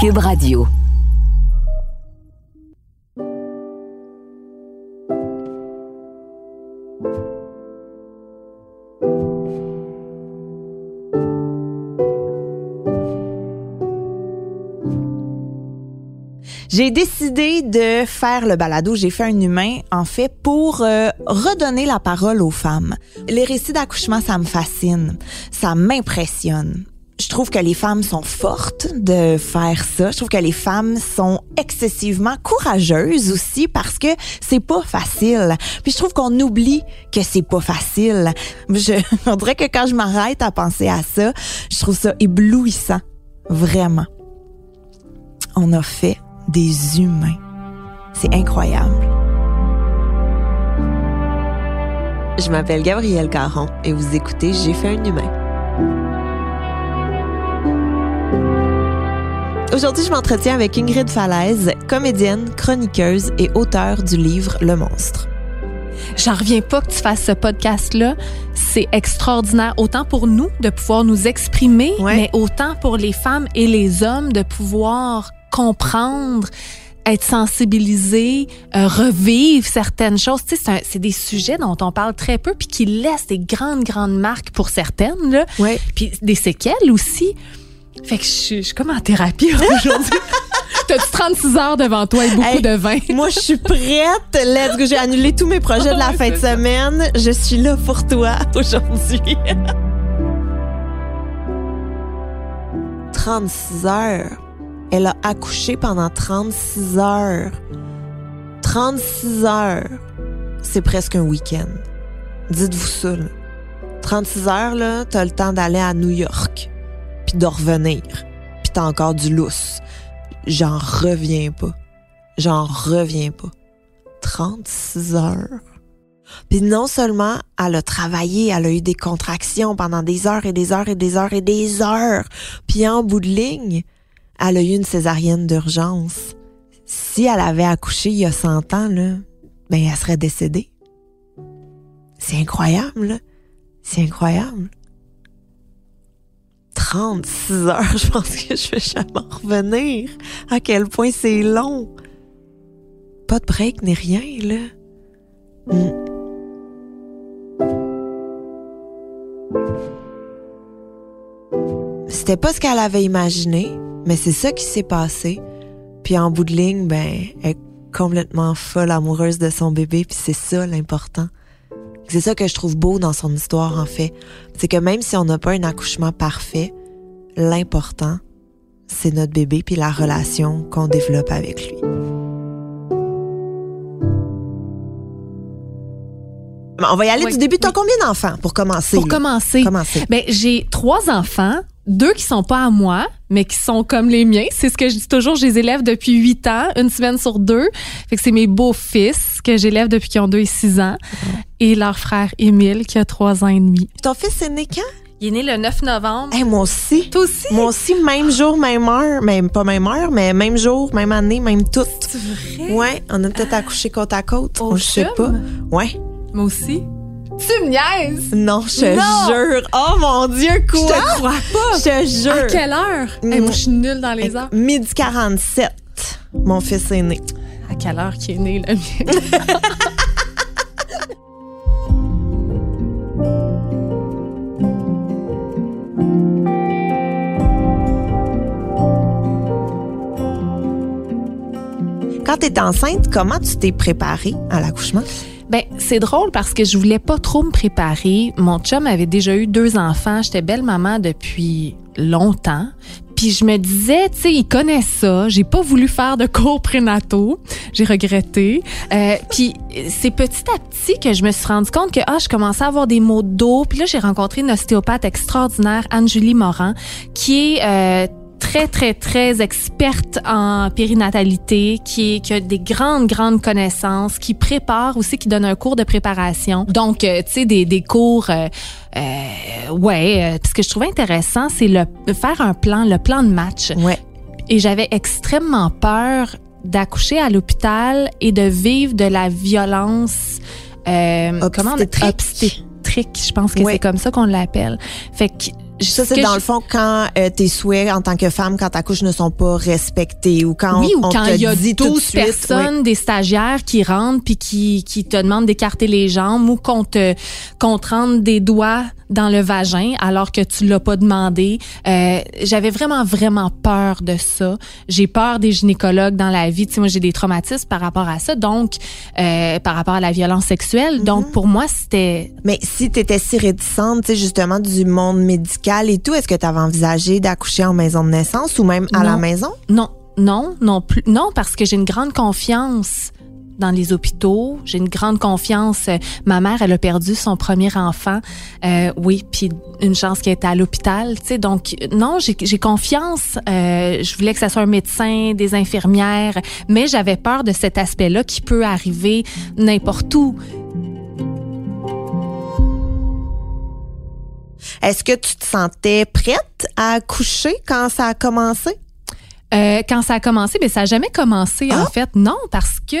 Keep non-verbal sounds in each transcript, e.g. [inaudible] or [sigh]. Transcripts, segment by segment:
Cube Radio. J'ai décidé de faire le balado. J'ai fait un humain, en fait, pour euh, redonner la parole aux femmes. Les récits d'accouchement, ça me fascine. Ça m'impressionne. Je trouve que les femmes sont fortes de faire ça. Je trouve que les femmes sont excessivement courageuses aussi parce que c'est pas facile. Puis je trouve qu'on oublie que c'est pas facile. Je, [laughs] on dirait que quand je m'arrête à penser à ça, je trouve ça éblouissant. Vraiment. On a fait des humains. C'est incroyable. Je m'appelle Gabrielle Caron et vous écoutez J'ai fait un humain. Aujourd'hui, je m'entretiens avec Ingrid Falaise, comédienne, chroniqueuse et auteure du livre Le Monstre. J'en reviens pas que tu fasses ce podcast-là. C'est extraordinaire, autant pour nous de pouvoir nous exprimer, Ouais. mais autant pour les femmes et les hommes de pouvoir comprendre, être sensibilisés, euh, revivre certaines choses. Tu sais, c'est des sujets dont on parle très peu, puis qui laissent des grandes, grandes marques pour certaines, là. Ouais. Puis des séquelles aussi. Fait que je suis, je suis comme en thérapie aujourd'hui. [laughs] T'as-tu 36 heures devant toi et beaucoup Hey, de vin? Moi, je suis prête. Let's go. J'ai annulé tous mes projets de la [laughs] fin de c'est ça. semaine. Je suis là pour toi [laughs] aujourd'hui. 36 heures. Elle a accouché pendant 36 heures. 36 heures. C'est presque un week-end. Dites-vous ça, là. 36 heures, là, t'as le temps d'aller à New York. Puis de revenir. Puis t'as encore du lousse. J'en reviens pas. J'en reviens pas. 36 heures. Puis non seulement elle a travaillé, elle a eu des contractions pendant des heures et des heures et des heures et des heures. Puis en bout de ligne, elle a eu une césarienne d'urgence. Si elle avait accouché il y a 100 ans, ben elle serait décédée. C'est incroyable. C'est incroyable. 36 heures, [laughs] je pense que je vais jamais en revenir. À quel point c'est long. Pas de break ni rien, là. Mm. C'était pas ce qu'elle avait imaginé, mais c'est ça qui s'est passé. Puis en bout de ligne, ben, elle est complètement folle amoureuse de son bébé, puis c'est ça l'important. C'est ça que je trouve beau dans son histoire, en fait. C'est que même si on n'a pas un accouchement parfait, l'important, c'est notre bébé puis la relation qu'on développe avec lui. On va y aller Oui. du début. T'as combien d'enfants pour commencer? Pour là? commencer, Commencer. Ben, j'ai trois enfants, deux qui sont pas à moi, mais qui sont comme les miens. C'est ce que je dis toujours, je les élève depuis huit ans, une semaine sur deux. Fait que c'est mes beaux-fils que j'élève depuis qu'ils ont deux et six ans. Et leur frère Émile qui a trois ans et demi. Ton fils est né quand? Il est né le 9 novembre. Hey, moi aussi. Toi aussi? Moi aussi, même jour, même heure. Même pas même heure, mais même jour, même année, même tout. C'est vrai? Ouais, on a peut-être accouché côte à côte. Au je sais pas. Ouais. Moi aussi. Tu me niaises? Non, je te jure. Oh mon Dieu, quoi? Je te crois pas. Je te jure. À quelle heure? Hey, moi, je suis nulle dans les heures. Midi 47. Mon fils est né. À quelle heure qui est né le mien? [laughs] Quand t'es enceinte, comment tu t'es préparée à l'accouchement? Ben, c'est drôle parce que je voulais pas trop me préparer. Mon chum avait déjà eu deux enfants. J'étais belle maman depuis longtemps. Puis je me disais, tu sais, il connaît ça. J'ai pas voulu faire de cours prénataux. J'ai regretté. Euh, puis c'est petit à petit que je me suis rendu compte que ah, je commençais à avoir des maux de dos. Puis là, j'ai rencontré une ostéopathe extraordinaire, Anne-Julie Morin, qui est euh, très, très, très experte en périnatalité, qui, est, qui a des grandes, grandes connaissances, qui prépare aussi, qui donne un cours de préparation. Donc, euh, tu sais, des, des cours... Euh, euh, ouais, euh, ce que je trouvais intéressant, c'est le faire un plan, le plan de match. Ouais. Et j'avais extrêmement peur d'accoucher à l'hôpital et de vivre de la violence. Euh, comment on- Obstétrique. obstétrique, je pense que Ouais. c'est comme ça qu'on l'appelle. Fait que ça, c'est dans le fond quand euh, tes souhaits en tant que femme, quand ta couche ne sont pas respectés ou quand oui, on, ou quand il y a 12 personnes, des stagiaires qui rentrent puis qui, qui te demandent d'écarter les jambes ou qu'on te, qu'on te rentre des doigts dans le vagin alors que tu l'as pas demandé. Euh, J'avais vraiment, vraiment peur de ça. J'ai peur des gynécologues dans la vie. Tu sais, moi, j'ai des traumatismes par rapport à ça, donc euh, par rapport à la violence sexuelle. Donc, Mhm. pour moi, c'était... Mais si tu étais si réticente, tu sais, justement, du monde médical et tout, est-ce que tu avais envisagé d'accoucher en maison de naissance ou même à la maison? Non, non, non plus. Non, parce que j'ai une grande confiance dans les hôpitaux. J'ai une grande confiance. Euh, Ma mère, elle a perdu son premier enfant. Euh, oui, puis une chance qu'elle était à l'hôpital. Tu sais, donc non, j'ai confiance. Euh, je voulais que ça soit un médecin, des infirmières, mais j'avais peur de cet aspect-là qui peut arriver n'importe où. Est-ce que tu te sentais prête à accoucher quand ça a commencé? Euh, quand ça a commencé, mais ça a jamais commencé Ah! en fait. Non, parce que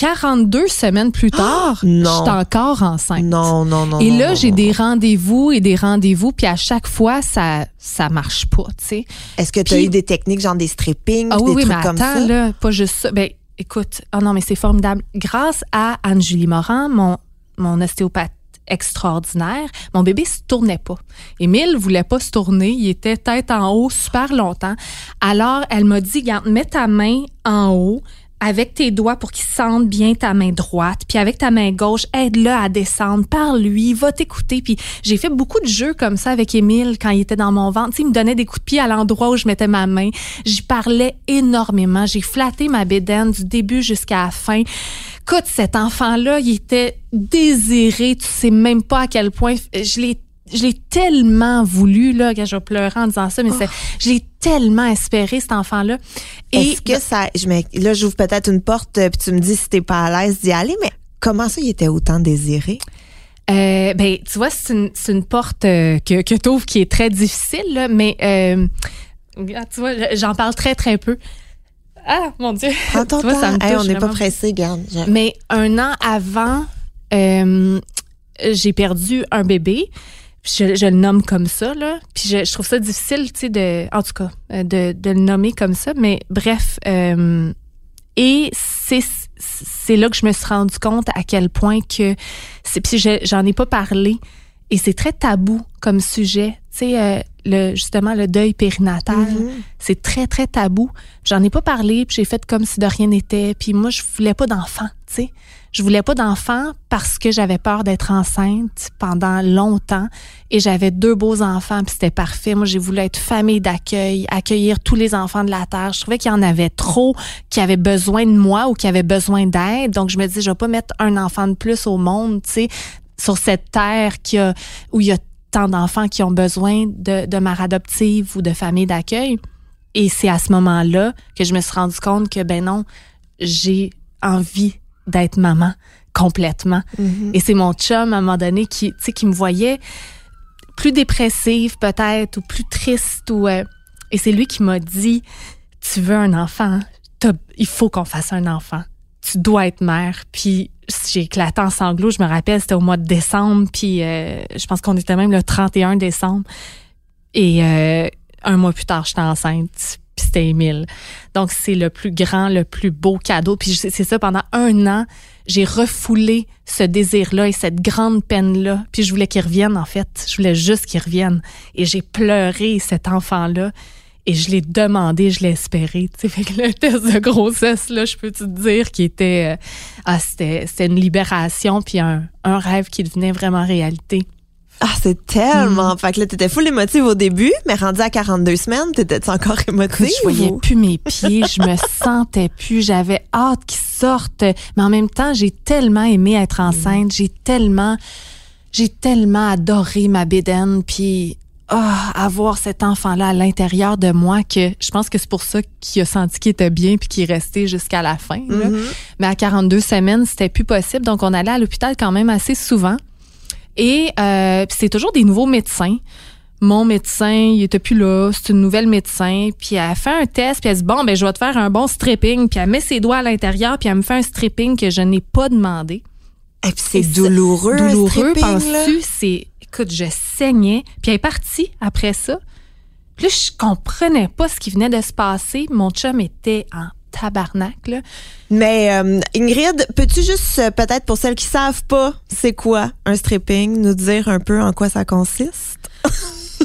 42 semaines plus tard, non. j'étais encore enceinte. Non, non, non. Et là, j'ai des rendez-vous et des rendez-vous, puis à chaque fois, ça ça marche pas, tu sais. Est-ce que tu as eu des techniques, genre des stripping, Ah des oui, oui, trucs mais comme attends, ça? là, pas juste ça. Ben, écoute, oh non, mais c'est formidable. Grâce à Anne-Julie Morin, mon, mon ostéopathe extraordinaire, mon bébé se tournait pas. Émile voulait pas se tourner, il était tête en haut super longtemps. Alors, elle m'a dit, garde, mets ta main en haut avec tes doigts pour qu'il sente bien ta main droite, puis avec ta main gauche, aide-le à descendre, parle-lui, va t'écouter. Puis j'ai fait beaucoup de jeux comme ça avec Émile quand il était dans mon ventre. Tu sais, il me donnait des coups de pied à l'endroit où je mettais ma main. J'y parlais énormément. J'ai flatté ma bédaine du début jusqu'à la fin. Écoute, cet enfant-là, il était désiré. Tu sais même pas à quel point je l'ai je l'ai tellement voulu là que je pleurer en disant ça mais c'est je l'ai tellement espéré cet enfant là et Est-ce que ça. Je me, là, j'ouvre peut-être une porte, euh, puis tu me dis si t'es pas à l'aise d'y aller, mais comment ça, il était autant désiré? Euh, ben, tu vois, c'est une, porte euh, que, que tu qui est très difficile, là, mais euh, tu vois, j'en parle très, très peu. Ah, mon Dieu. Prends ton [laughs] ça Hey, on n'est pas pressé, garde. Mais un an avant, j'ai perdu un bébé. Je, je le nomme comme ça, là. Puis je, je trouve ça difficile, tu sais, de, en tout cas, euh, de, de le nommer comme ça. Mais bref, euh, et c'est c'est là que je me suis rendu compte à quel point que c'est puis je- j'en ai pas parlé et c'est très tabou comme sujet. Tu sais, euh, le justement le deuil périnatal, Mhm. c'est très très tabou. J'en ai pas parlé, puis j'ai fait comme si de rien n'était. Puis moi, je voulais pas d'enfant, tu sais. Je voulais pas d'enfant parce que j'avais peur d'être enceinte pendant longtemps et j'avais deux beaux enfants puis c'était parfait. Moi, j'ai voulu être famille d'accueil, accueillir tous les enfants de la terre. Je trouvais qu'il y en avait trop qui avaient besoin de moi ou qui avaient besoin d'aide. Donc je me dis je vais pas mettre un enfant de plus au monde, tu sais, sur cette terre qui a où il y a tant d'enfants qui ont besoin de, de mère adoptive ou de famille d'accueil. Et c'est à ce moment-là que je me suis rendu compte que ben non, j'ai envie d'être maman complètement. Mhm. Et c'est mon chum à un moment donné qui, qui me voyait plus dépressive peut-être ou plus triste ou euh, et c'est lui qui m'a dit tu veux un enfant, T'as- il faut qu'on fasse un enfant. Tu dois être mère. Puis j'ai éclaté en sanglots. Je me rappelle, c'était au mois de décembre. Puis euh, je pense qu'on était même le 31 décembre. Et euh, un mois plus tard, j'étais enceinte. C'était. Donc c'est le plus grand, le plus beau cadeau. Puis c'est ça, pendant un an, j'ai refoulé ce désir-là et cette grande peine-là. Puis je voulais qu'il revienne, en fait. Je voulais juste qu'il revienne. Et j'ai pleuré cet enfant-là. Et je l'ai demandé, je l'ai espéré. Tu sais, le [laughs] test de grossesse, là, je peux te dire qu'il était, euh, ah, c'était, c'était une libération puis un, un rêve qui devenait vraiment réalité. Ah, c'est Mm. tellement. Fait que là, t'étais full émotive au début, mais rendu à 42 semaines, t'étais-tu encore émotive? Je voyais ou- plus mes pieds, je me [laughs] sentais plus, j'avais hâte qu'ils sortent. Mais en même temps, j'ai tellement aimé être enceinte, j'ai tellement, j'ai tellement adoré ma bédaine, puis ah, avoir cet enfant-là à l'intérieur de moi que je pense que c'est pour ça qu'il a senti qu'il était bien puis qu'il est resté jusqu'à la fin. là. Mhm. Mais à 42 semaines, c'était plus possible. Donc, on allait à l'hôpital quand même assez souvent. Et euh, c'est toujours des nouveaux médecins. Mon médecin, il était plus là. C'est une nouvelle médecin. Puis elle fait un test. Puis elle dit, bon, ben je vais te faire un bon stripping. Puis elle met ses doigts à l'intérieur. Puis elle me fait un stripping que je n'ai pas demandé. Et puis c'est douloureux, douloureux, penses-tu? C'est, écoute, je saignais. Puis elle est partie après ça. Puis là, je comprenais pas ce qui venait de se passer. Mon chum était en tabarnak, là. Mais euh, Ingrid, peux-tu juste, euh, peut-être pour celles qui savent pas, c'est quoi un stripping, nous dire un peu en quoi ça consiste? [laughs]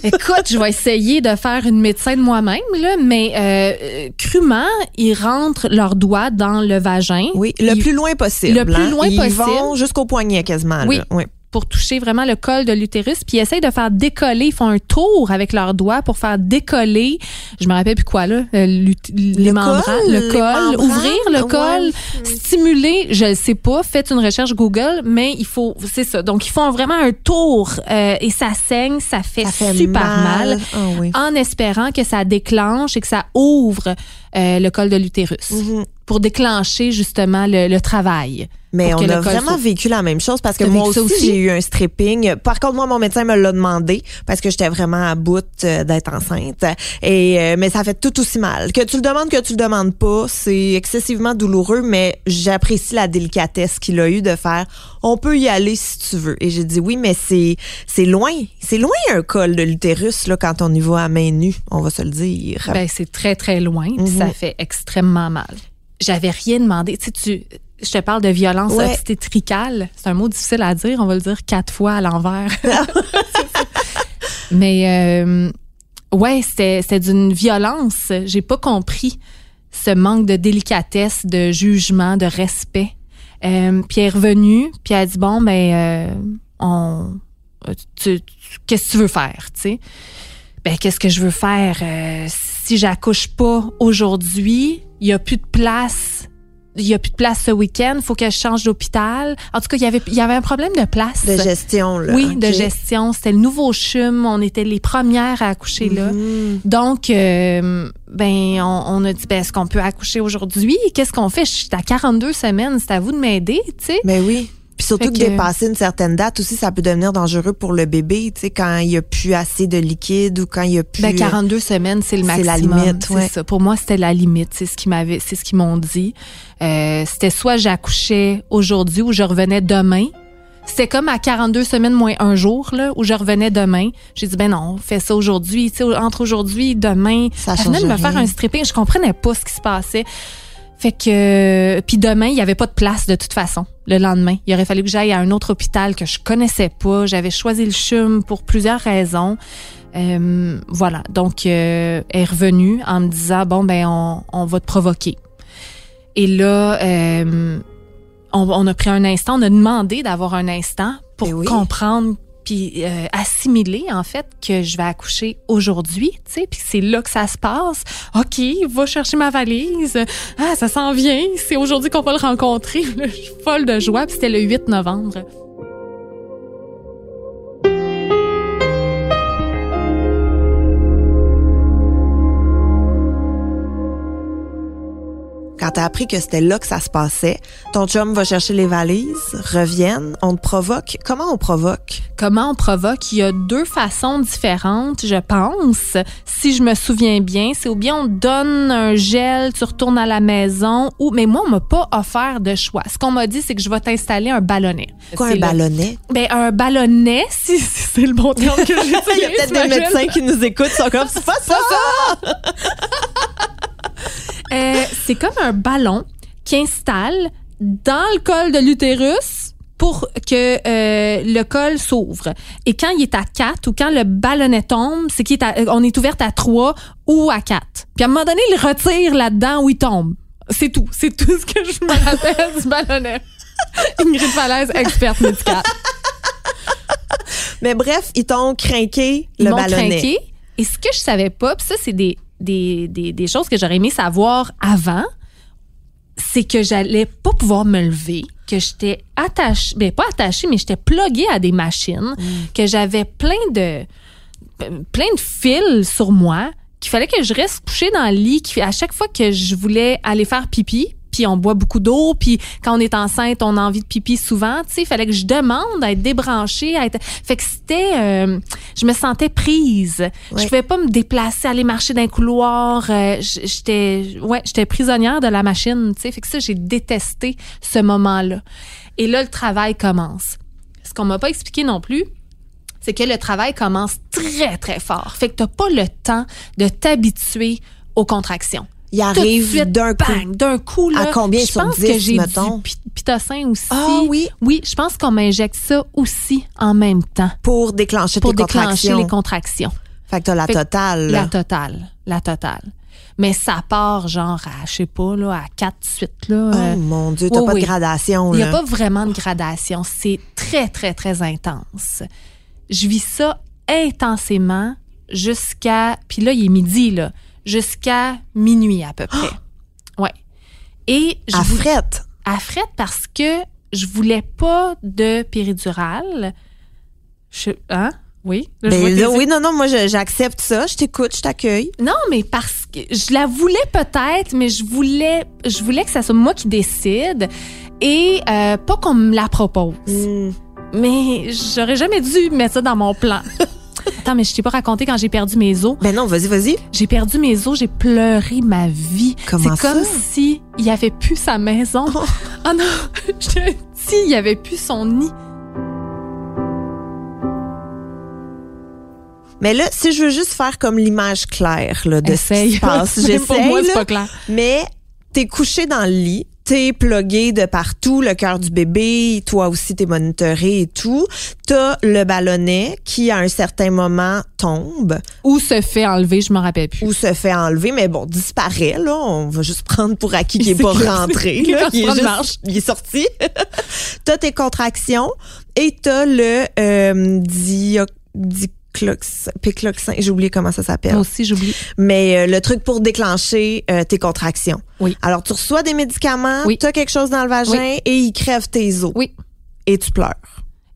Écoute, je vais essayer de faire une médecin de moi-même, là, mais euh, crûment, ils rentrent leurs doigts dans le vagin. Oui, le plus loin possible. Le plus hein. loin ils possible. vont jusqu'au poignet quasiment. Oui. Là. oui. Pour toucher vraiment le col de l'utérus, puis ils essayent de faire décoller, ils font un tour avec leurs doigts pour faire décoller, je me rappelle plus quoi là, euh, les membranes, col, le col, membranes, ouvrir le ouais. col, stimuler, je le sais pas, faites une recherche Google, mais il faut, c'est ça. Donc ils font vraiment un tour euh, et ça saigne, ça fait, Ça fait super mal. Ah oui. en espérant que ça déclenche et que ça ouvre euh, le col de l'utérus Mhm. pour déclencher justement le, le travail. Mais on a vraiment vécu la même chose parce que moi aussi, ça aussi? j'ai eu un stripping. Par contre, moi, mon médecin me l'a demandé parce que j'étais vraiment à bout euh, d'être enceinte. Et euh, mais ça fait tout aussi mal. Que tu le demandes, que tu le demandes pas, c'est excessivement douloureux. Mais j'apprécie la délicatesse qu'il a eu de faire. On peut y aller si tu veux. Et j'ai dit oui, mais c'est c'est loin, c'est loin un col de l'utérus là quand on y va à main nue. On va se le dire. Ben, c'est très, très loin, puis Mhm. ça fait extrêmement mal. J'avais rien demandé. Tu sais, tu, je te parle de violence Ouais. obstétricale. C'est un mot difficile à dire. On va le dire quatre fois à l'envers. [laughs] [laughs] Mais, euh, ouais, c'était c'était d'une violence. J'ai pas compris ce manque de délicatesse, de jugement, de respect. Euh, puis elle est revenue, puis elle a dit, bon, ben, euh, on, tu- tu- qu'est-ce que tu veux faire, tu sais? ben qu'est-ce que je veux faire? Euh, si j'accouche pas aujourd'hui il y a plus de place il y a plus de place ce week-end faut que je change d'hôpital. En tout cas il y avait il y avait un problème de place. De gestion là. oui de gestion. C'était le nouveau chum. On était les premières à accoucher là. Mhm. donc euh, ben on, on a dit ben est-ce qu'on peut accoucher aujourd'hui? Qu'est-ce qu'on fait? Je suis à 42 semaines. C'est à vous de m'aider tu sais. Mais oui. Puis surtout que, que- dépasser une certaine date aussi, ça peut devenir dangereux pour le bébé, tu sais, quand il y a plus assez de liquide ou quand il y a plus. Ben 42 semaines, c'est le c'est maximum. la limite, ouais. C'est ça. Pour moi, c'était la limite. C'est ce qu'ils m'avaient, c'est ce qu'ils m'ont dit. Euh, c'était soit j'accouchais aujourd'hui ou je revenais demain. C'était comme à 42 semaines moins un jour là où je revenais demain. J'ai dit ben non, fais ça aujourd'hui. Tu sais, entre aujourd'hui et demain. Ça Elle venait de me faire un stripping. Je comprenais pas ce qui se passait. Fait que puis demain, il y avait pas de place de toute façon. Le lendemain, il aurait fallu que j'aille à un autre hôpital que je connaissais pas. J'avais choisi le CHUM pour plusieurs raisons. Euh, voilà. Donc, euh, elle est revenue en me disant bon ben on, on va te provoquer. Et là, euh, on, on a pris un instant, on a demandé d'avoir un instant pour oui. comprendre puis euh, assimiler en fait que je vais accoucher aujourd'hui, tu sais, puis c'est là que ça se passe. OK, va chercher ma valise. Ah, ça s'en vient, c'est aujourd'hui qu'on va le rencontrer. [laughs] Je suis folle de joie, puis c'était le 8 novembre. Quand t'as appris que c'était là que ça se passait, ton chum va chercher les valises, reviennent, on te provoque. Comment on provoque? Comment on provoque? Il y a deux façons différentes, je pense. Si je me souviens bien, c'est ou bien on te donne un gel, tu retournes à la maison, ou mais moi on m'a pas offert de choix. Ce qu'on m'a dit, c'est que je vais t'installer un ballonnet. Quoi, un le- ballonnet? Ben un ballonnet, [laughs] si, si c'est le bon terme que j'utilise. [laughs] Il y a peut-être des médecins qui nous écoutent, sont comme, c'est pas ça! [laughs] Euh, c'est comme un ballon qui installe dans le col de l'utérus pour que euh, le col s'ouvre. Et quand il est à 4 ou quand le ballonnet tombe, c'est qu'on est, à- on est ouverte à 3 ou à 4. Puis à un moment donné, il retire là-dedans où il tombe. C'est tout. C'est tout ce que je me rappelle du ballonnet. [laughs] Ingrid Falaise, experte médicale. Mais bref, ils t'ont craqué Ils le m'ont ballonnet. craqué. Et ce que je savais pas, puis ça, c'est des, des, des, des choses que j'aurais aimé savoir avant, c'est que j'allais pas pouvoir me lever, que j'étais attachée, ben pas attachée, mais j'étais pluguée à des machines, que j'avais plein de plein de fils sur moi, qu'il fallait que je reste couchée dans le lit, qu'à chaque fois que je voulais aller faire pipi, puis on boit beaucoup d'eau, puis quand on est enceinte, on a envie de pipi souvent. Tu sais, il fallait que je demande à être débranchée, à être. Fait que c'était, euh, je me sentais prise. Je pouvais pas me déplacer, aller marcher dans un couloir. Euh, j'étais, ouais, j'étais prisonnière de la machine. Tu sais, fait que ça, j'ai détesté ce moment-là. Et là, le travail commence. Ce qu'on m'a pas expliqué non plus, c'est que le travail commence très, très fort. Fait que t'as pas le temps de t'habituer aux contractions. Il arrive d'un coup. D'un coup, là. À combien je pense que j'ai du pitocin aussi. Ah oui? Oui, je pense qu'on m'injecte ça aussi en même temps. Pour déclencher pour tes déclencher contractions. les contractions. Fait que t'as la totale. La totale. La totale. Mais ça part genre à, je sais pas, là, à quatre suites. Là, Oh euh, mon Dieu, t'as oui, pas oui. de gradation. Il n'y a pas vraiment de gradation. C'est très, très, très intense. Je vis ça intensément jusqu'à. Puis là, il est midi, là. Jusqu'à minuit à peu près. [gasps] Ouais. Et je À frette. à frette parce que je voulais pas de péridurale. Je, hein? Oui. Là, Ben là, oui, non, non, moi, j'accepte ça. Je t'écoute, je t'accueille. non, mais parce que je la voulais peut-être, mais je voulais, je voulais que ça soit moi qui décide et euh, pas qu'on me la propose. Hmm. Mais j'aurais jamais dû mettre ça dans mon plan. [laughs] Attends, mais je t'ai pas raconté quand j'ai perdu mes os. Ben non, vas-y, vas-y. J'ai perdu mes os, j'ai pleuré ma vie. Comment C'est comme si il avait plus sa maison. Oh. Ah non, [laughs] je dis, il avait plus son nid. Mais là, si je veux juste faire comme l'image claire là, de ce qui Essaye. se passe, Même [laughs] pour j'essaye. moi, c'est pas clair. Mais t'es couché dans le lit, t'es plugué de partout, le cœur du bébé, toi aussi t'es monitoré et tout. T'as le ballonnet qui, à un certain moment, tombe Où se fait enlever, je m'en rappelle plus. ou se fait enlever, mais bon, disparaît, là. On va juste prendre pour acquis qu'il [laughs] Il est pas rentré, là. se Il est, juste- il est sorti. [laughs] t'as tes contractions et t'as le euh, diclox- pécloxin. J'ai oublié comment ça s'appelle. Moi aussi, j'oublie. Mais euh, le truc pour déclencher euh, tes contractions. Oui. Alors, tu reçois des médicaments, Oui. tu as quelque chose dans le vagin Oui. et il crève tes os. Oui. Et tu pleures.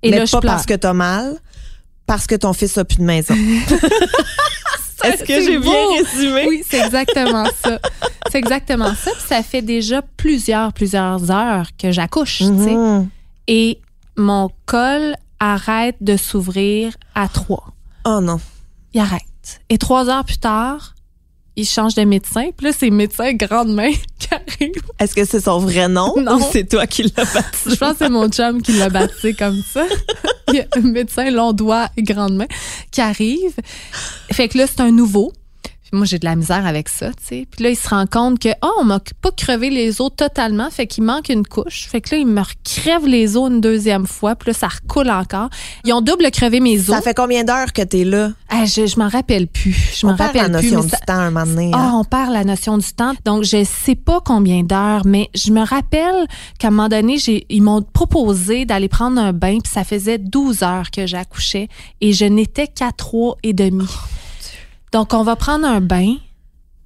Et Mais là, je pas pleure. parce que t'as mal, parce que ton fils a plus de maison. [laughs] [laughs] Est-ce que j'ai bien résumé? Oui, c'est exactement [laughs] ça. C'est exactement ça. Puis ça fait déjà plusieurs, plusieurs heures que j'accouche, tu sais. Mhm. Et mon col arrête de s'ouvrir à trois. Oh non. Il arrête. Et trois heures plus tard, il change de médecin. Puis là, c'est médecin grande main [laughs] qui arrive. Est-ce que c'est son vrai nom Non. ou c'est toi qui l'as baptisé? Je pense que c'est mon chum qui l'a baptisé comme ça. Il y a un médecin long doigt et grande main qui arrive. Fait que là, c'est un nouveau. Puis moi, j'ai de la misère avec ça, tu sais. Puis là, il se rend compte que, oh, on m'a pas crevé les os totalement. Fait qu'il manque une couche. Fait que là, il me recrève les os une deuxième fois. Puis là, ça recoule encore. Ils ont double crevé mes os. Ça fait combien d'heures que t'es là? Ah, je je m'en rappelle plus. Je m'en On perd rappelle la notion du ça- temps un moment donné. ah, hein. on perd la notion du temps. Donc, je sais pas combien d'heures, mais je me rappelle qu'à un moment donné, ils m'ont proposé d'aller prendre un bain, puis ça faisait 12 heures que j'accouchais et je n'étais qu'à trois et demi. Donc, on va prendre un bain.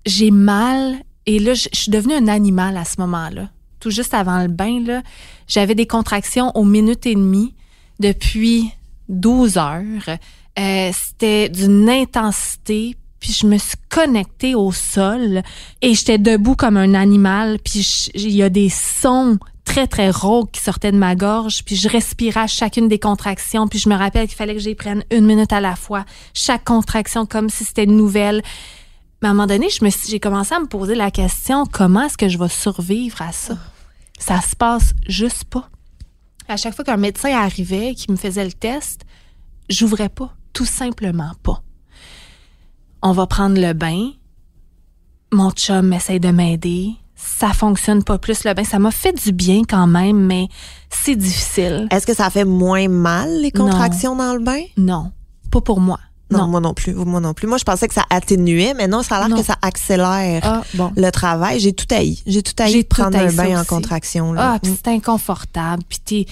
J'ai mal et là, je, suis devenue un animal à ce moment-là. Tout juste avant le bain, là, j'avais des contractions aux minutes et demie depuis 12 heures. Euh, C'était d'une intensité puis je me suis connectée au sol et j'étais debout comme un animal puis il y a des sons très très rauques qui sortaient de ma gorge puis je respirais à chacune des contractions puis je me rappelle qu'il fallait que j'y prenne une minute à la fois chaque contraction comme si c'était une nouvelle mais à un moment donné j'ai commencé à me poser la question comment est-ce que je vais survivre à ça? Ça se passe juste pas à chaque fois qu'un médecin arrivait qui me faisait le test j'ouvrais pas tout simplement pas on va prendre le bain. Mon chum essaye de m'aider. Ça fonctionne pas plus le bain. Ça m'a fait du bien quand même, mais c'est difficile. Est-ce que ça fait moins mal, les Non. contractions dans le bain? Non, pas pour moi. Non, Non. moi non plus. Moi non plus. Moi, je pensais que ça atténuait, mais non, ça a l'air que ça accélère Ah, bon. le travail. J'ai tout haï. J'ai tout haï J'ai de prendre un bain en contraction. Là. Ah, puis Mm. c'est inconfortable. Puis t'es,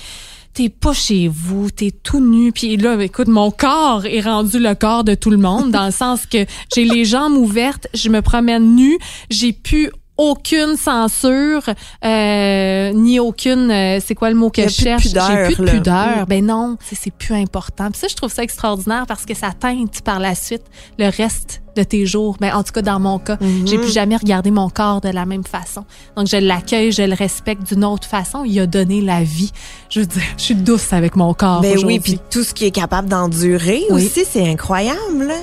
t'es pas chez vous, t'es tout nu. Puis là, écoute, mon corps est rendu le corps de tout le monde, dans le [laughs] sens que j'ai les jambes ouvertes, je me promène nue, j'ai plus aucune censure, euh, ni aucune, euh, c'est quoi le mot que je cherche? J'ai plus de pudeur. Ben non, c'est plus important. Puis ça, je trouve ça extraordinaire parce que ça teinte par la suite le reste de tes jours. Ben, en tout cas, dans mon cas, j'ai plus jamais regardé mon corps de la même façon. Donc, je l'accueille, je le respecte d'une autre façon. Il a donné la vie. Je veux dire, je suis douce avec mon corps. Ben oui, puis tout ce qui est capable d'endurer aussi, c'est incroyable.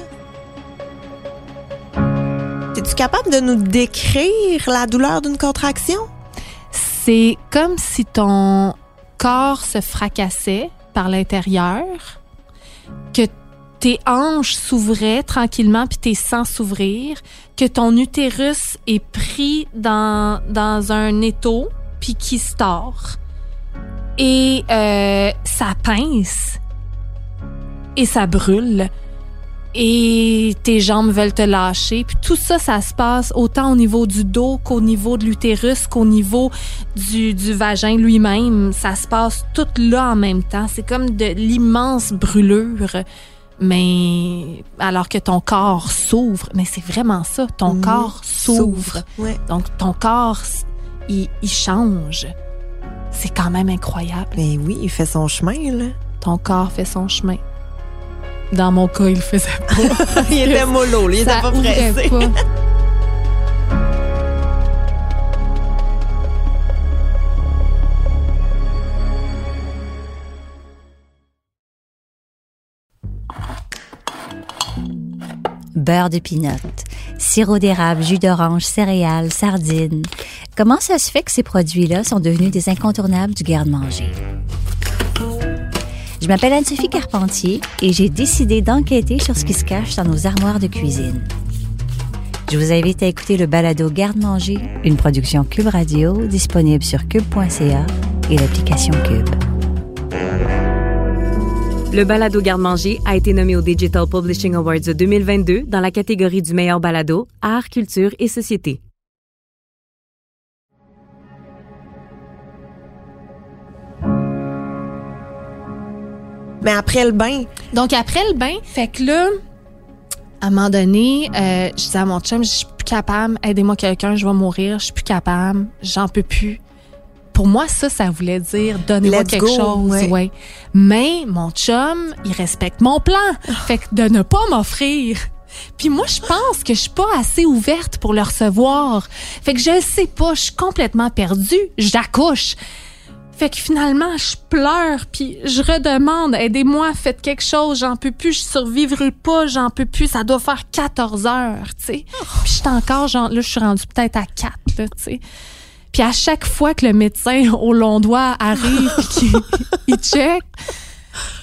Es-tu capable de nous décrire la douleur d'une contraction? C'est comme si ton corps se fracassait par l'intérieur, que tes hanches s'ouvraient tranquillement puis tes sangs s'ouvrir, que ton utérus est pris dans, dans un étau puis qui se tord. Et euh, ça pince et ça brûle et tes jambes veulent te lâcher. Puis tout ça, ça se passe autant au niveau du dos qu'au niveau de l'utérus, qu'au niveau du, du vagin lui-même. Ça se passe tout là en même temps. C'est comme de l'immense brûlure. Mais alors que ton corps s'ouvre, mais c'est vraiment ça, ton corps s'ouvre. Donc ton corps, il, il change. C'est quand même incroyable. Mais oui, il fait son chemin, là. Ton corps fait son chemin. Dans mon cas, il le faisait pas. [laughs] il était mollo, il était pas pressé. Pas. beurre de pinot, sirop d'érable, jus d'orange, céréales, sardines. Comment ça se fait que ces produits-là sont devenus des incontournables du garde-manger? Je m'appelle Anne-Sophie Carpentier et j'ai décidé d'enquêter sur ce qui se cache dans nos armoires de cuisine. Je vous invite à écouter le balado Garde-manger, une production Cube Radio disponible sur cube.ca et l'application Cube. Le balado Garde-manger a été nommé au Digital Publishing Awards 2022 dans la catégorie du meilleur balado, art, culture et société. Mais après le bain. Donc, après le bain, fait que là, à un moment donné, euh, je disais à mon chum, je suis plus capable, aidez-moi quelqu'un, je vais mourir, je suis plus capable, j'en peux plus. Pour moi, ça, ça voulait dire donnez-moi quelque chose. Ouais. Mais mon chum, il respecte mon plan. Fait que de ne pas m'offrir puis moi, je pense que je suis pas assez ouverte pour le recevoir. Fait que je sais pas, je suis complètement perdue. J'accouche. Fait que finalement, je pleure, puis je redemande, aidez-moi, faites quelque chose, j'en peux plus, je survivrai pas, j'en peux plus, ça doit faire 14 heures, tu sais. Oh. Puis je suis encore, genre, là, je suis rendue peut-être à 4, là, tu sais. Puis à chaque fois que le médecin au long doigt arrive, puis qu'il [laughs] check,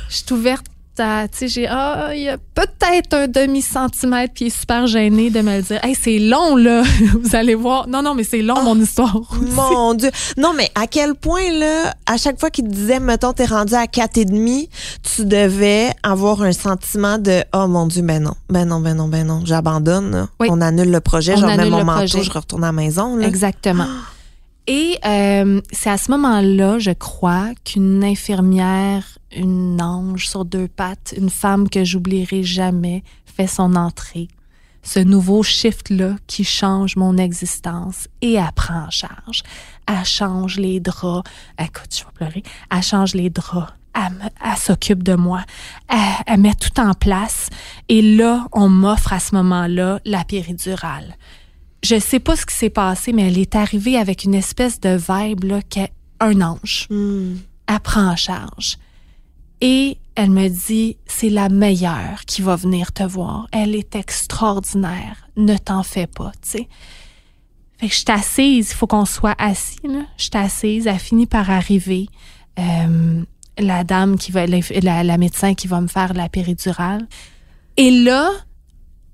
je suis ouverte tu sais, j'ai, ah, il y a peut-être un demi-centimètre, puis il est super gêné de me le dire. Hey, c'est long, là. [laughs] Vous allez voir. Non, non, mais c'est long, mon histoire. [laughs] Mon Dieu. Non, mais à quel point, là, à chaque fois qu'il te disait, mettons, t'es rendu à quatre et demi, tu devais avoir un sentiment de, oh mon Dieu, ben non, ben non, ben non, ben non, j'abandonne. On annule le projet, je remets mon manteau, je retourne à la maison. Là. Exactement. [gasps] Et euh, c'est à ce moment-là, je crois, qu'une infirmière, une ange sur deux pattes, une femme que j'oublierai jamais, fait son entrée. Ce nouveau shift-là qui change mon existence et elle prend en charge. Elle change les draps. Écoute, je vais pleurer. Elle change les draps. Elle, s'occupe de moi. Elle, elle met tout en place. Et là, on m'offre à ce moment-là la péridurale je sais pas ce qui s'est passé, mais elle est arrivée avec une espèce de vibe là, qu'est un ange. Hmm. Elle prend en charge. Et elle me dit, c'est la meilleure qui va venir te voir. Elle est extraordinaire. Ne t'en fais pas, tu sais. Fait que je suis assise, il faut qu'on soit assis, là. Je suis assise, elle finit par arriver. Euh, la dame qui va, la, la médecin qui va me faire la péridurale. Et là,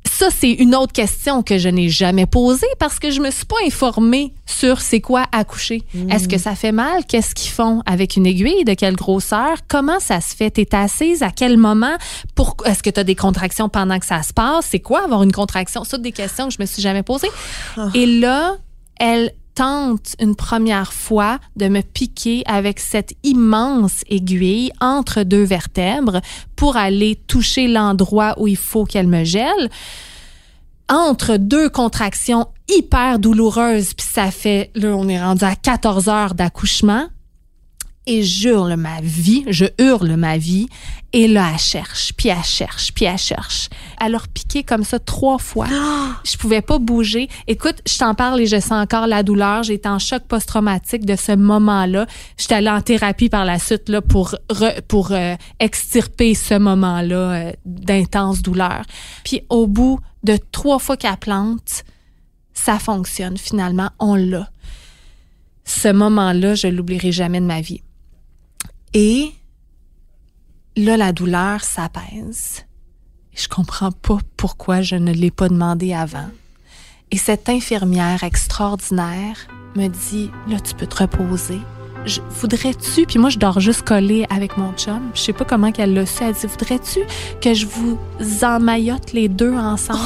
ça, c'est une autre question que je n'ai jamais posée parce que je me suis pas informée sur c'est quoi accoucher. Hmm. Est-ce que ça fait mal? Qu'est-ce qu'ils font avec une aiguille? De quelle grosseur? Comment ça se fait? T'es assise? À quel moment? Pour, est-ce que tu as des contractions pendant que ça se passe? C'est quoi avoir une contraction? Ça, des questions que je me suis jamais posées. Ah. Et là, elle une première fois de me piquer avec cette immense aiguille entre deux vertèbres pour aller toucher l'endroit où il faut qu'elle me gèle. entre deux contractions hyper douloureuses, puis ça fait, là, on est rendu à 14 heures d'accouchement, et j'hurle ma vie, je hurle ma vie, et là, elle cherche, puis elle cherche, puis elle cherche. Elle a repiqué comme ça trois fois. [gasps] Je pouvais pas bouger. Écoute, je t'en parle et je sens encore la douleur. J'étais en choc post-traumatique de ce moment-là. J'étais allée en thérapie par la suite là, pour, pour euh, extirper ce moment-là euh, d'intense douleur. Puis au bout de trois fois qu'elle plante, ça fonctionne finalement, on l'a. Ce moment-là, je l'oublierai jamais de ma vie. Et là, la douleur s'apaise. Je comprends pas pourquoi je ne l'ai pas demandé avant. Et cette infirmière extraordinaire me dit, là, tu peux te reposer. Voudrais-tu, puis moi, je dors juste collée avec mon chum. Je sais pas comment qu'elle l'a su. Elle dit, voudrais-tu que je vous emmaillote les deux ensemble?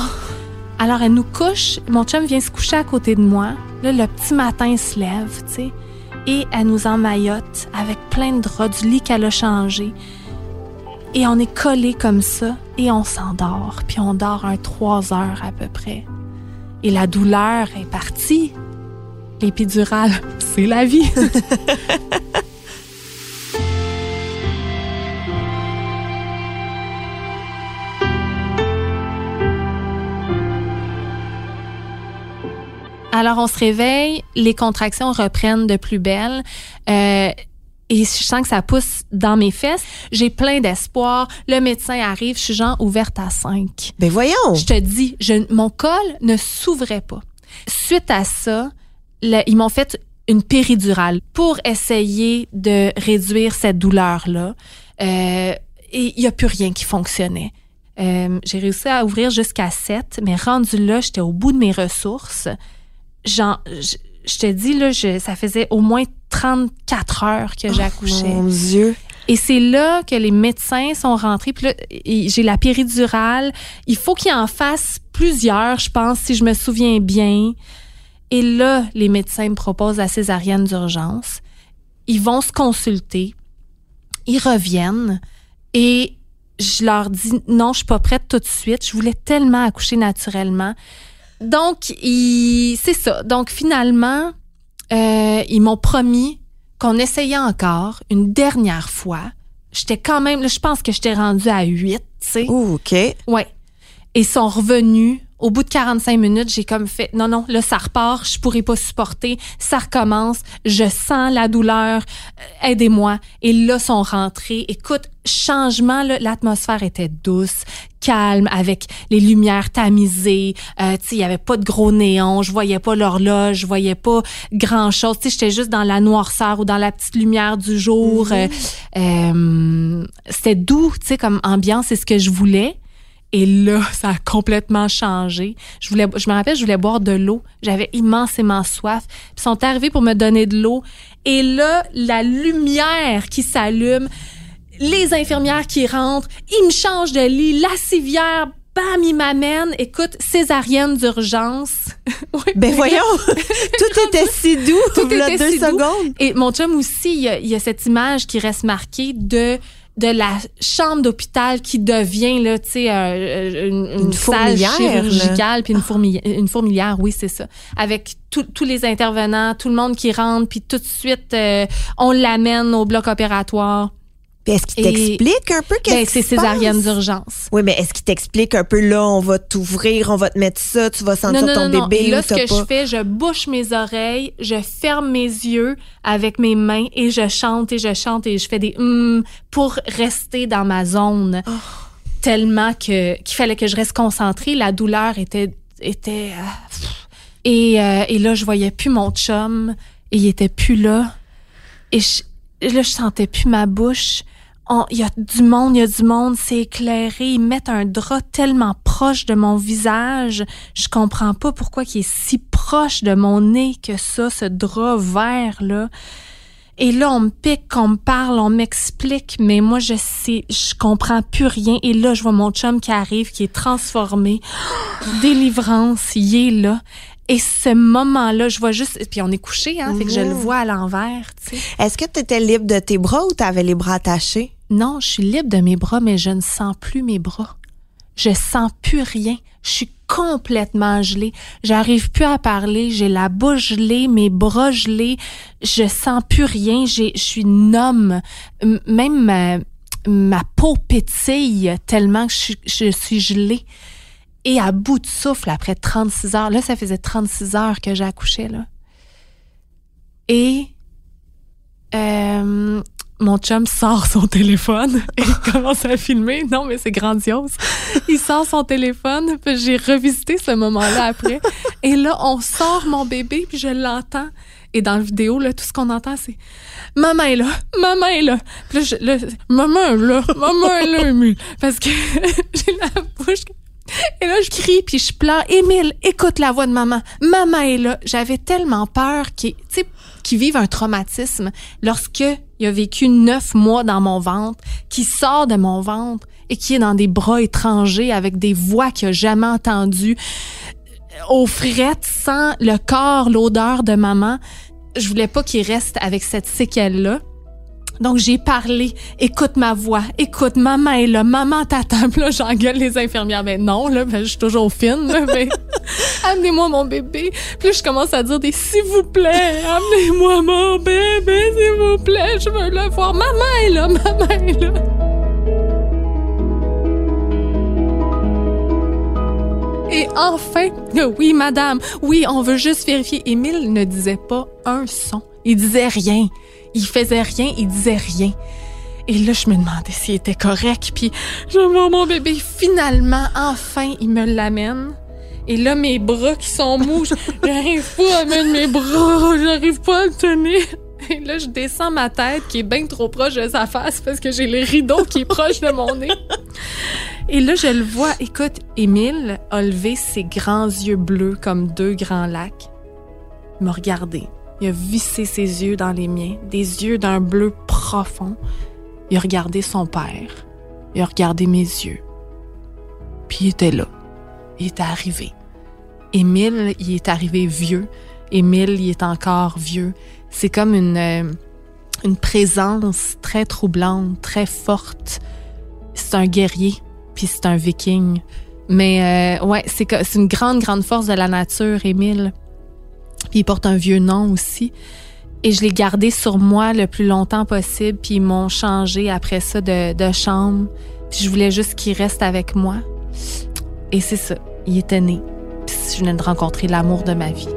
Alors, elle nous couche. Mon chum vient se coucher à côté de moi. Là, le petit matin se lève, tu sais. Et elle nous emmaillote avec plein de draps du lit qu'elle a changé. Et on est collé comme ça et on s'endort. Puis on dort un trois heures à peu près. Et la douleur est partie. L'épidurale, [laughs] c'est la vie. [laughs] Alors on se réveille, les contractions reprennent de plus belle. Euh, et je sens que ça pousse dans mes fesses. J'ai plein d'espoir. Le médecin arrive, je suis genre ouverte à 5. Ben voyons. Je te dis, je, mon col ne s'ouvrait pas. Suite à ça, ils m'ont fait une péridurale pour essayer de réduire cette douleur-là. Euh, et il n'y a plus rien qui fonctionnait. Euh, j'ai réussi à ouvrir jusqu'à 7, mais rendu là, j'étais au bout de mes ressources. Genre, je te dis, là, je, ça faisait au moins 34 heures que j'accouchais. Oh, mon Dieu. Et c'est là que les médecins sont rentrés. Puis là, j'ai la péridurale. Il faut qu'il en fasse plusieurs, je pense, si je me souviens bien. Et là, les médecins me proposent la césarienne d'urgence. Ils vont se consulter. Ils reviennent. Et je leur dis non, je suis pas prête tout de suite. Je voulais tellement accoucher naturellement. Donc, c'est ça. Donc, finalement, euh, ils m'ont promis qu'on essayait encore une dernière fois. J'étais quand même, je pense que j'étais rendue à 8, tu sais. OK. Ouais. Et ils sont revenus au bout de 45 minutes, j'ai comme fait non non, là ça repart, je pourrais pas supporter, ça recommence, je sens la douleur, euh, aidez-moi. Et là sont rentrés. Écoute, changement l'atmosphère était douce, calme avec les lumières tamisées, euh, tu sais, il y avait pas de gros néons, je voyais pas l'horloge, je voyais pas grand-chose, tu sais, j'étais juste dans la noirceur ou dans la petite lumière du jour. Mm-hmm. Euh, euh, c'était doux, tu sais comme ambiance, c'est ce que je voulais. Et là, ça a complètement changé. Je voulais, je me rappelle, je voulais boire de l'eau. J'avais immensément soif. ils sont arrivés pour me donner de l'eau. Et là, la lumière qui s'allume, les infirmières qui rentrent, ils me changent de lit, la civière, bam, ils m'amènent. Écoute, césarienne d'urgence. [laughs] ben voyons, [laughs] tout était si doux. Tout était deux secondes. Et mon chum aussi, il y a cette image qui reste marquée de de la chambre d'hôpital qui devient là, tu sais, euh, une, une, salle chirurgicale puis une, fourmilière, une fourmilière, oui, c'est ça, avec tous les intervenants, tout le monde qui rentre, puis tout de suite euh, on l'amène au bloc opératoire est-ce qu'il t'explique un peu qu'est-ce ben, C'est césarienne d'urgence. Oui, mais est-ce qu'il t'explique un peu là, on va t'ouvrir, on va te mettre ça, tu vas sentir ton bébé là, ce que je fais, je bouche mes oreilles, je ferme mes yeux avec mes mains et je chante et je chante et je fais des hum pour rester dans ma zone. Oh. Tellement que qu'il fallait que je reste concentrée, la douleur était était euh, et, euh, et là je voyais plus mon chum et il était plus là. Et je, là je sentais plus ma bouche il y a du monde, il y a du monde, c'est éclairé. Ils mettent un drap tellement proche de mon visage. Je comprends pas pourquoi il est si proche de mon nez que ça, ce drap vert, là. Et là, on me pique, on me parle, on m'explique, mais moi, je sais, je comprends plus rien. Et là, je vois mon chum qui arrive, qui est transformé. [gasps] Délivrance, il est là. Et ce moment-là, je vois juste, puis on est couché, hein, fait que je le mhm. vois à l'envers. Est-ce que tu étais libre de tes bras ou tu avais les bras attachés? Non, je suis libre de mes bras, mais je ne sens plus mes bras. Je sens plus rien. Je suis complètement gelée. J'arrive plus à parler. J'ai la bouche gelée, mes bras gelés. Je sens plus rien. Je suis nomme. Même ma, ma peau pétille tellement que je, je suis gelée. Et à bout de souffle, après 36 heures, là, ça faisait 36 heures que j'accouchais, là. Et euh, mon chum sort son [laughs] téléphone et commence à filmer. Non, mais c'est grandiose. Il sort son téléphone, puis j'ai revisité ce moment-là après. Et là, on sort mon bébé, puis je l'entends. Et dans la vidéo, là, tout ce qu'on entend, c'est Maman est là, maman est là. Puis là, maman est là, maman est là, Parce que [laughs] j'ai la bouche [laughs] et là, je crie puis je pleure. Émile, écoute la voix de maman. Maman est là. J'avais tellement peur qu'il, qu'il vive un traumatisme lorsque il a vécu neuf mois dans mon ventre, qui sort de mon ventre et qui est dans des bras étrangers avec des voix qu'il a jamais entendues, aux frettes, sans le corps, l'odeur de maman. Je voulais pas qu'il reste avec cette séquelle-là. Donc, j'ai parlé. Écoute ma voix. Écoute, maman est là. Maman t'attend. Là, j'engueule les infirmières. Mais ben non, là, ben, je suis toujours fine. mais [laughs] amenez-moi mon bébé. Puis là, je commence à dire des s'il vous plaît, amenez-moi mon bébé, s'il vous plaît. Je veux le voir. Maman est là. Maman est là. Et enfin, oui, madame, oui, on veut juste vérifier. Émile ne disait pas un son. Il disait rien. Il faisait rien, il disait rien. Et là, je me demandais s'il était correct. Puis, je vois mon bébé. Finalement, enfin, il me l'amène. Et là, mes bras qui sont mous, j'arrive pas à mettre mes bras, j'arrive pas à le tenir. Et là, je descends ma tête qui est bien trop proche de sa face parce que j'ai les rideaux qui est proche de mon nez. Et là, je le vois. Écoute, Émile a levé ses grands yeux bleus comme deux grands lacs. Il m'a regardé. Il a vissé ses yeux dans les miens, des yeux d'un bleu profond. Il a regardé son père. Il a regardé mes yeux. Puis il était là. Il était arrivé. Émile, il est arrivé vieux. Émile, il est encore vieux. C'est comme une, euh, une présence très troublante, très forte. C'est un guerrier, puis c'est un viking. Mais euh, ouais, c'est une grande, grande force de la nature, Émile. Puis il porte un vieux nom aussi. Et je l'ai gardé sur moi le plus longtemps possible. Puis ils m'ont changé après ça de, de chambre. Puis je voulais juste qu'il reste avec moi. Et c'est ça. Il était né. Puis je venais de rencontrer l'amour de ma vie.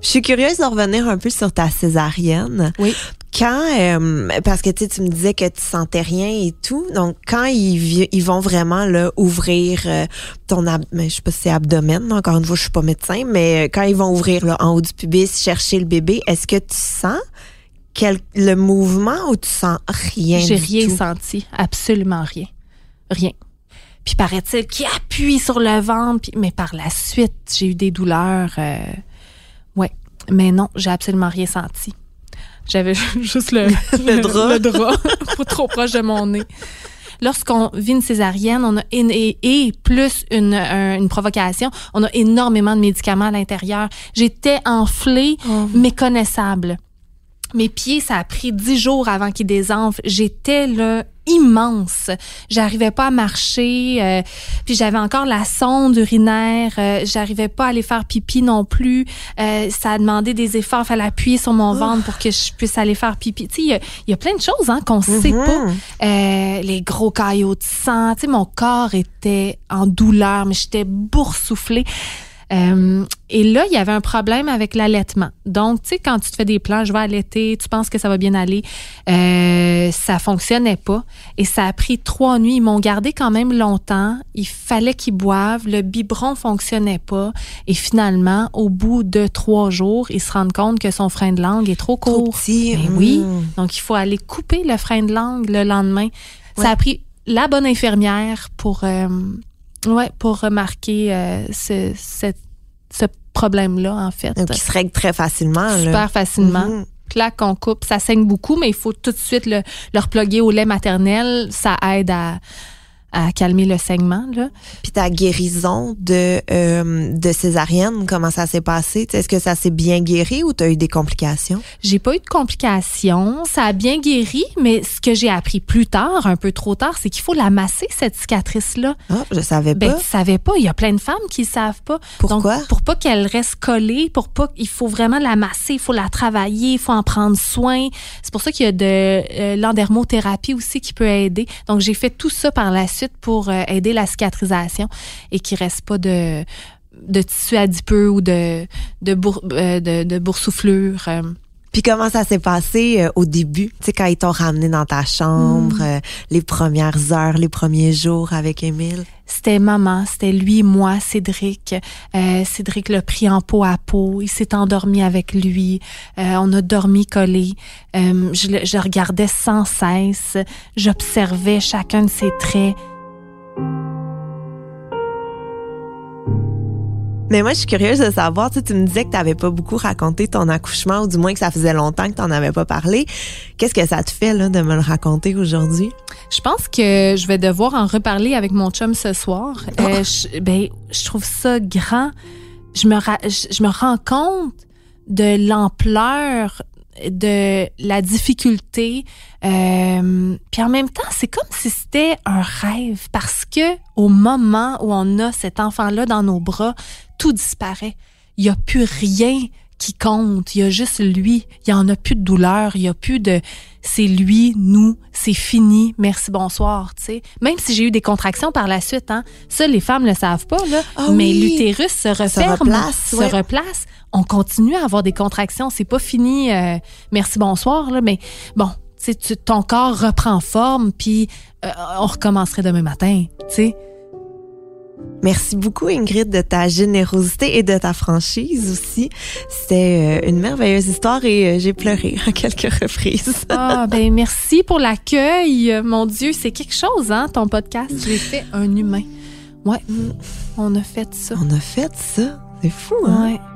Je suis curieuse de revenir un peu sur ta césarienne. Oui quand euh, parce que tu me disais que tu sentais rien et tout. Donc quand ils, ils vont vraiment là ouvrir euh, ton ab je sais pas si c'est abdomen encore une fois je suis pas médecin mais euh, quand ils vont ouvrir là, en haut du pubis chercher le bébé est-ce que tu sens quel, le mouvement ou tu sens rien j'ai rien senti absolument rien. Rien. Puis paraît-il qu'il appuie sur le ventre puis, mais par la suite j'ai eu des douleurs ouais. Mais non j'ai absolument rien senti j'avais [laughs] juste le, [laughs] le, drap, le drap [laughs] pas trop proche de mon nez. Lorsqu'on vit une césarienne, on a et, et plus une, une provocation, on a énormément de médicaments à l'intérieur. J'étais enflée, oh. méconnaissable. Mes pieds, ça a pris dix jours avant qu'ils désenflent. J'étais là immense. J'arrivais pas à marcher. Euh, puis j'avais encore la sonde urinaire. Euh, J'arrivais pas à aller faire pipi non plus. Euh, ça a demandé des efforts. Il fallait appuyer sur mon ventre pour que je puisse aller faire pipi. Tu sais, il y, a plein de choses hein, qu'on sait mm-hmm. pas. Euh, les gros caillots de sang. Tu sais, mon corps était en douleur, mais j'étais boursouflée. Euh, et là, il y avait un problème avec l'allaitement. Donc, tu sais, quand tu te fais des plans, je vais allaiter, tu penses que ça va bien aller, euh, ça fonctionnait pas. Et ça a pris trois nuits. Ils m'ont gardé quand même longtemps. Il fallait qu'ils boivent. Le biberon fonctionnait pas. Et finalement, au bout de trois jours, ils se rendent compte que son frein de langue est trop court. Trop petit. Ben oui. Hmm. Donc, il faut aller couper le frein de langue le lendemain. Ça a pris la bonne infirmière pour... Euh, Ouais, pour remarquer euh, ce, ce problème-là, en fait. Donc, il se règle très facilement. Super facilement. Mm Clac, on coupe, ça saigne beaucoup, mais il faut tout de suite le, le reploguer au lait maternel. Ça aide à, à calmer le saignement. Là. Puis ta guérison de, euh, de césarienne, comment ça s'est passé? Est-ce que ça s'est bien guéri ou tu as eu des complications? J'ai pas eu de complications. Ça a bien guéri, mais ce que j'ai appris plus tard, un peu trop tard, c'est qu'il faut la masser, cette cicatrice-là. Ah, je savais Ben, pas. tu savais pas. Il y a plein de femmes qui ne savent pas. Pourquoi? Donc, pour pas qu'elle reste collée, pour pas, il faut vraiment la masser, il faut la travailler, il faut en prendre soin. C'est pour ça qu'il y a de euh, l'endermothérapie aussi qui peut aider. Donc, j'ai fait tout ça par la suite pour euh, aider la cicatrisation et qu'il reste pas de de tissu adipeux ou de de, bour- euh, de, de boursouflure. Puis comment ça s'est passé euh, au début? Tu sais, quand ils t'ont ramené dans ta chambre, euh, les premières heures, les premiers jours avec Émile? C'était maman, c'était lui, moi, Cédric. Euh, Cédric l'a pris en peau à peau. Il s'est endormi avec lui. Euh, on a dormi collés. Euh, je, je regardais sans cesse. J'observais chacun de ses traits. Mais moi, je suis curieuse de savoir, tu sais, tu me disais que tu n'avais pas beaucoup raconté ton accouchement, ou du moins que ça faisait longtemps que tu n'en avais pas parlé. Qu'est-ce que ça te fait là, de me le raconter aujourd'hui? Je pense que je vais devoir en reparler avec mon chum ce soir. Euh, je, ben, je trouve ça grand. Je me, ra- je, je me rends compte de l'ampleur de la difficulté. Euh, puis en même temps, c'est comme si c'était un rêve parce que au moment où on a cet enfant-là dans nos bras, tout disparaît. Il n'y a plus rien qui compte. Il y a juste lui. Il y en a plus de douleur. Il y a plus de c'est lui, nous, c'est fini. Merci, bonsoir. Tu sais, même si j'ai eu des contractions par la suite, hein, ça les femmes le savent pas là. Ah mais oui. l'utérus se referme, replace, se replace. On continue à avoir des contractions. C'est pas fini. euh, merci, bonsoir là. Mais bon, tu ton corps reprend forme, puis euh, on recommencerait demain matin. Tu sais. Merci beaucoup, Ingrid, de ta générosité et de ta franchise aussi. C'était euh, une merveilleuse histoire et euh, j'ai pleuré [laughs] à quelques reprises. Ah, ben merci pour l'accueil. Mon Dieu, c'est quelque chose, hein, ton podcast. J'ai fait un humain. Ouais, mm, on a fait ça. On a fait ça. C'est fou, hein? Ouais.